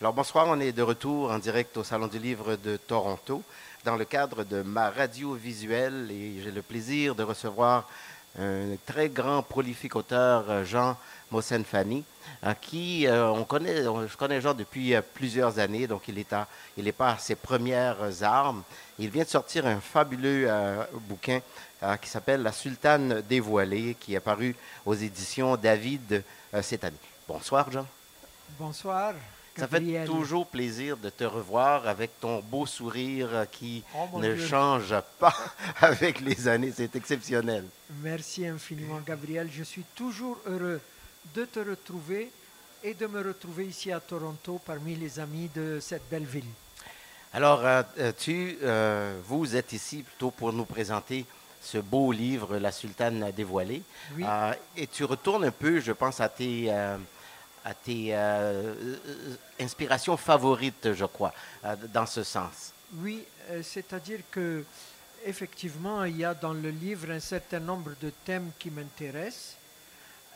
Alors bonsoir, on est de retour en direct au Salon du Livre de Toronto dans le cadre de ma radio visuelle et j'ai le plaisir de recevoir un très grand prolifique auteur, euh, Jean Mossen-Fanny, à qui euh, on connaît, on- je connais Jean depuis euh, plusieurs années, donc il est, à, il est pas à ses premières armes. Il vient de sortir un fabuleux euh, bouquin euh, qui s'appelle La Sultane dévoilée, qui est paru aux éditions David euh, cette année. Bonsoir, Jean. Bonsoir. Ça fait toujours plaisir de te revoir avec ton beau sourire qui Oh, ne Dieu. change pas avec les années. C'est exceptionnel. Merci infiniment, Gabriel. Je suis toujours heureux de te retrouver et de me retrouver ici à Toronto parmi les amis de cette belle ville. Alors, euh, euh, tu, euh, vous êtes ici plutôt pour nous présenter ce beau livre, La Sultane dévoilée. Oui. Euh, et tu retournes un peu, je pense, à tes, euh, à tes euh, euh, inspirations favorites, je crois, euh, dans ce sens. Oui, c'est-à-dire que effectivement, il y a dans le livre un certain nombre de thèmes qui m'intéressent.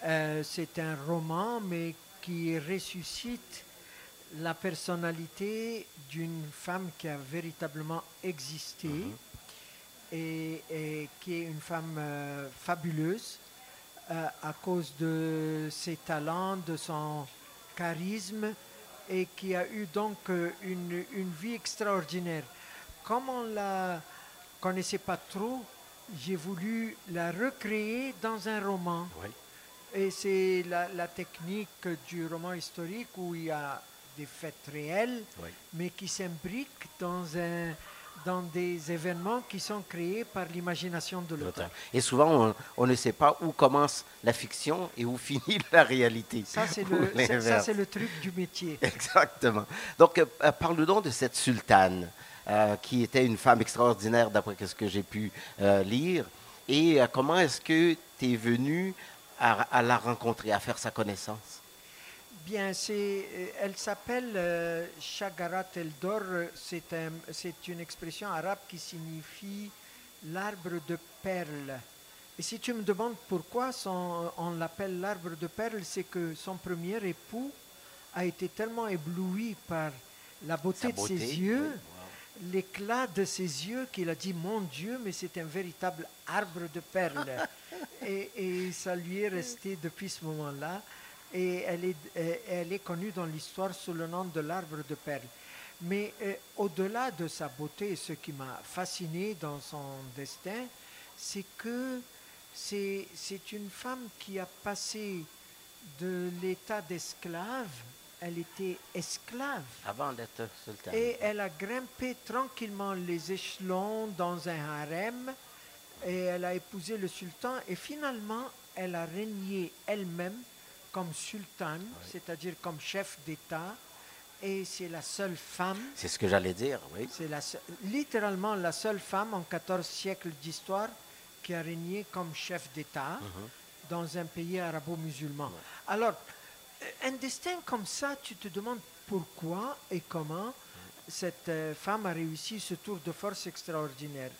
Euh, c'est un roman, mais qui ressuscite la personnalité d'une femme qui a véritablement existé et, et qui est une femme euh, fabuleuse euh, à cause de ses talents, de son charisme et qui a eu donc euh, une, une vie extraordinaire. Comme on ne la connaissait pas trop, j'ai voulu la recréer dans un roman. Oui. Et c'est la, la technique du roman historique où il y a des faits réels, Oui. mais qui s'imbriquent dans, un, dans des événements qui sont créés par l'imagination de l'auteur. Et souvent, on, on ne sait pas où commence la fiction et où finit la réalité. Ça, c'est le, truc du métier. Exactement. Donc, euh, euh, parle donc de cette sultane, euh, qui était une femme extraordinaire d'après ce que j'ai pu euh, lire. Et comment est-ce que tu es venu à, à la rencontrer, à faire sa connaissance? Bien, euh, elle s'appelle euh, Shagarat el-Dor. C'est un- c'est une expression arabe qui signifie l'arbre de perles. Et si tu me demandes pourquoi son- on l'appelle l'arbre de perles, c'est que son premier époux a été tellement ébloui par la beauté, de ses yeux, l'éclat de ses yeux, qu'il a dit Mon Dieu, mais c'est un véritable arbre de perles. et, et ça lui est resté depuis ce moment-là. Et elle est, euh, elle est connue dans l'histoire sous le nom de l'arbre de perles. Mais euh, au-delà de sa beauté, ce qui m'a fasciné dans son destin, c'est que c'est une femme qui a passé de l'état d'esclave, elle était esclave. Avant d'être sultane. Et elle a grimpé tranquillement les échelons dans un harem et elle a épousé le sultan et finalement elle a régné elle-même comme sultane, c'est-à-dire comme chef d'État et c'est la seule femme, C'est ce que j'allais dire, oui. c'est la se- littéralement la seule femme en 14 siècles d'histoire qui a régné comme chef d'État dans un pays arabo-musulman. Alors, euh, un destin comme ça, tu te demandes pourquoi et comment cette euh, femme a réussi ce tour de force extraordinaire.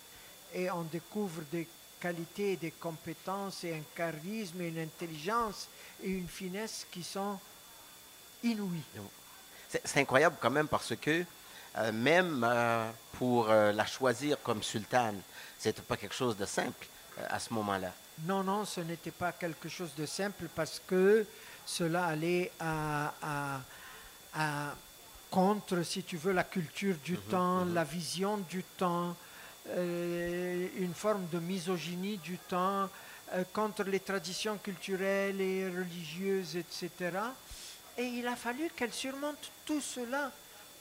Et on découvre des qualités, des compétences et un charisme et une intelligence et une finesse qui sont inouïes. C'est incroyable quand même parce que euh, même euh, pour euh, la choisir comme sultane, c'était pas quelque chose de simple à ce moment-là. Non, non, ce n'était pas quelque chose de simple parce que cela allait à, à- à- contre, si tu veux, la culture du temps, la vision du temps, forme de misogynie du temps, euh, contre les traditions culturelles et religieuses, etc. Et il a fallu qu'elle surmonte tout cela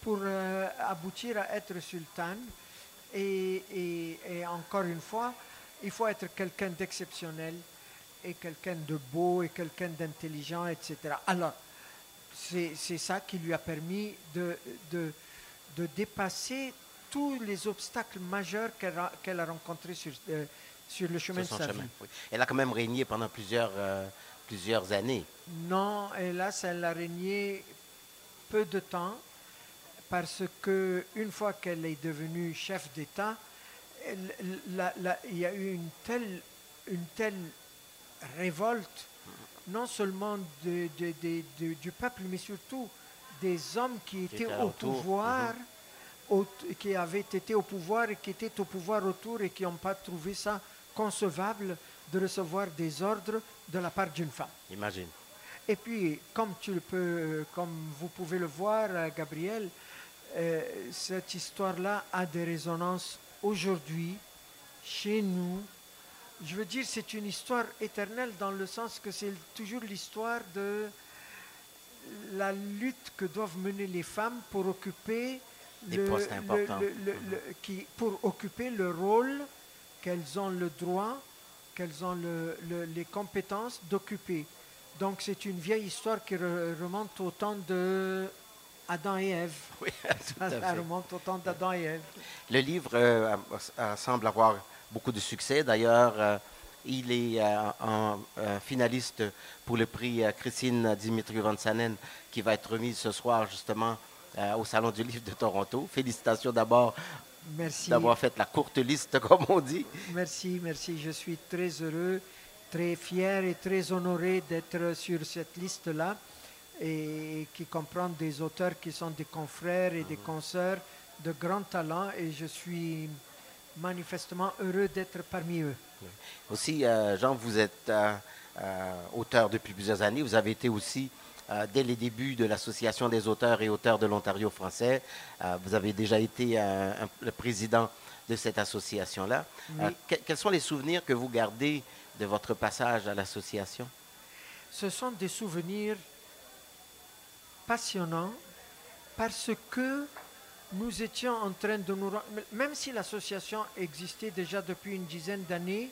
pour euh, aboutir à être sultane. Et, et- encore une fois, il faut être quelqu'un d'exceptionnel et quelqu'un de beau et quelqu'un d'intelligent, etc. Alors, c'est c'est ça qui lui a permis de, de, de dépasser tous les obstacles majeurs qu'elle a, a rencontrés sur, euh, sur le chemin sur de sa chemin, vie. oui. Elle a quand même régné pendant plusieurs, euh, plusieurs années. Non, hélas, elle a régné peu de temps parce que une fois qu'elle est devenue chef d'État, il y a eu une telle, une telle révolte, non seulement de- de- de- de- du peuple, mais surtout des hommes qui étaient au pouvoir, au- qui avaient été au pouvoir et qui étaient au pouvoir autour et qui n'ont pas trouvé ça concevable de recevoir des ordres de la part d'une femme. Imagine. Et puis, comme, tu le peux, comme vous pouvez le voir, Gabriel, euh, cette histoire-là a des résonances aujourd'hui, chez nous. Je veux dire, c'est une histoire éternelle dans le sens que c'est toujours l'histoire de la lutte que doivent mener les femmes pour occuper Des le- postes importants. le- le- le- qui, pour occuper le rôle qu'elles ont le droit, qu'elles ont le- le- les compétences d'occuper. Donc c'est une vieille histoire qui re- remonte au temps de Adam et Ève. Oui, tout à Ça fait. remonte au temps d'Adam et Ève. Le livre euh, semble avoir beaucoup de succès. D'ailleurs, euh, il est euh, en, euh, finaliste pour le prix Christine Dimitri Vansanen qui va être remis ce soir justement euh, au Salon du Livre de Toronto. Félicitations d'abord d'avoir fait la courte liste, comme on dit. Merci, merci. Je suis très heureux, très fier et très honoré d'être sur cette liste-là et qui comprend des auteurs qui sont des confrères et des consoeurs de grand talent et je suis manifestement heureux d'être parmi eux. Aussi, euh, Jean, vous êtes euh, auteur depuis plusieurs années. Vous avez été aussi, euh, dès les débuts de l'Association des auteurs et auteurs de l'Ontario français, euh, vous avez déjà été euh, un- le président de cette association-là. Oui. Euh, que- quels sont les souvenirs que vous gardez de votre passage à l'association? Ce sont des souvenirs passionnants parce que nous étions en train de nous... Même si l'association existait déjà depuis une dizaine d'années,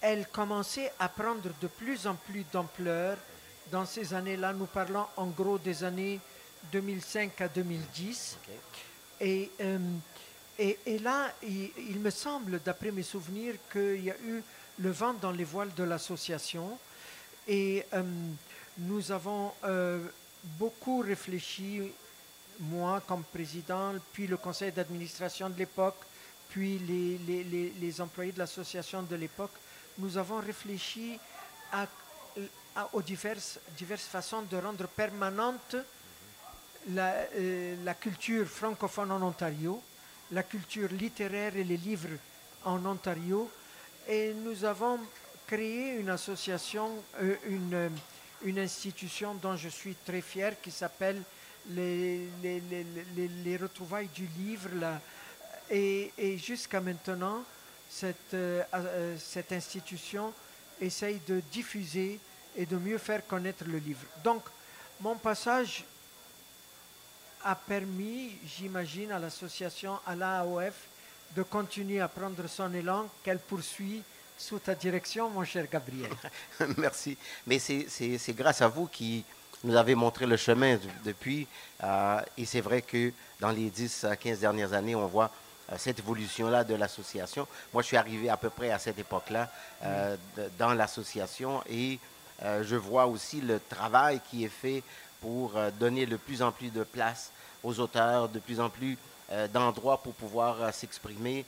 elle commençait à prendre de plus en plus d'ampleur dans ces années-là. Nous parlons en gros des années 2005 à 2010. Et, euh, et, et là, il, il me semble, d'après mes souvenirs, qu'il y a eu le vent dans les voiles de l'association. Et euh, nous avons euh, beaucoup réfléchi, moi comme président, puis le conseil d'administration de l'époque, puis les, les- les- les employés de l'association de l'époque. Nous avons réfléchi à- aux diverses, diverses façons de rendre permanente la, euh, la culture francophone en Ontario, la culture littéraire et les livres en Ontario. Et nous avons créé une association, euh, une, euh, une institution dont je suis très fier qui s'appelle les, les, les- les- les retrouvailles du livre. Et, et jusqu'à maintenant, cette, cette institution essaye de diffuser et de mieux faire connaître le livre. Donc, mon passage a permis, j'imagine, à l'association, à l'AOF, de continuer à prendre son élan qu'elle poursuit sous ta direction, mon cher Gabriel. Merci. Mais c'est- grâce à vous qui nous avez montré le chemin de- depuis. euh, et c'est vrai que dans les 10 à 15 dernières années, on voit euh, cette évolution-là de l'association. Moi, je suis arrivé à peu près à cette époque-là euh, dans l'association et euh, je vois aussi le travail qui est fait pour euh, donner de plus en plus de place aux auteurs, de plus en plus euh, d'endroits pour pouvoir s'exprimer.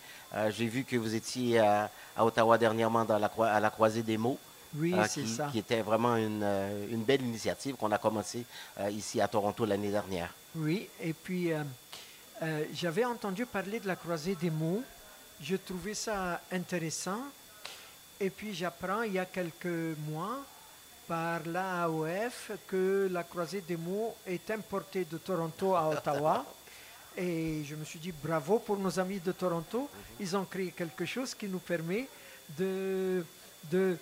J'ai vu que vous étiez à, à Ottawa dernièrement dans la, croi- à la croisée des mots. Oui, c'est qui, ça. qui était vraiment une, une belle initiative qu'on a commencé euh, ici à Toronto l'année dernière. Oui, et puis j'avais entendu parler de la croisée des mots. Je trouvais ça intéressant. Et puis j'apprends il y a quelques mois par l'AOF que la croisée des mots est importée de Toronto à Ottawa. Et je me suis dit bravo pour nos amis de Toronto. Ils ont créé quelque chose qui nous permet de, de,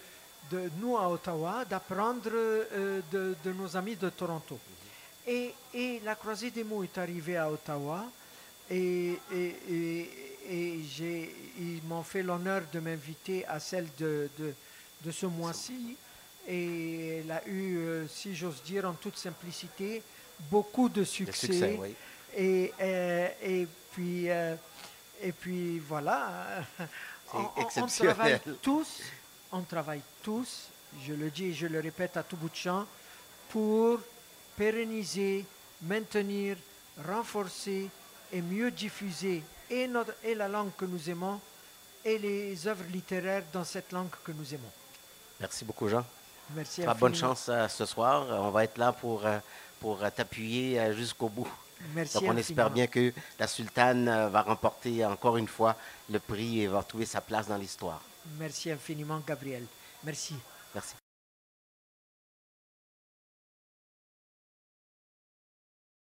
de nous à Ottawa d'apprendre euh, de, de nos amis de Toronto. Et, et la croisée des mots est arrivée à Ottawa et, et- et- ils m'ont fait l'honneur de m'inviter à celle de, de- de ce mois-ci. Et elle a eu, euh, si j'ose dire en toute simplicité, beaucoup de succès. succès, oui. Et, euh, et, puis, euh, et puis voilà. On- travaille tous, on travaille tous, je le dis et je le répète à tout bout de champ, pour pérenniser, maintenir, renforcer et mieux diffuser et, notre, et la langue que nous aimons et les œuvres littéraires dans cette langue que nous aimons. Merci beaucoup, Jean. Merci Ah, bonne infiniment. chance euh, ce soir. On va être là pour, euh, pour euh, t'appuyer jusqu'au bout. Merci Donc on espère bien que la sultane va remporter encore une fois le prix et va trouver sa place dans l'histoire. Merci infiniment, Gabriel. Merci. Merci.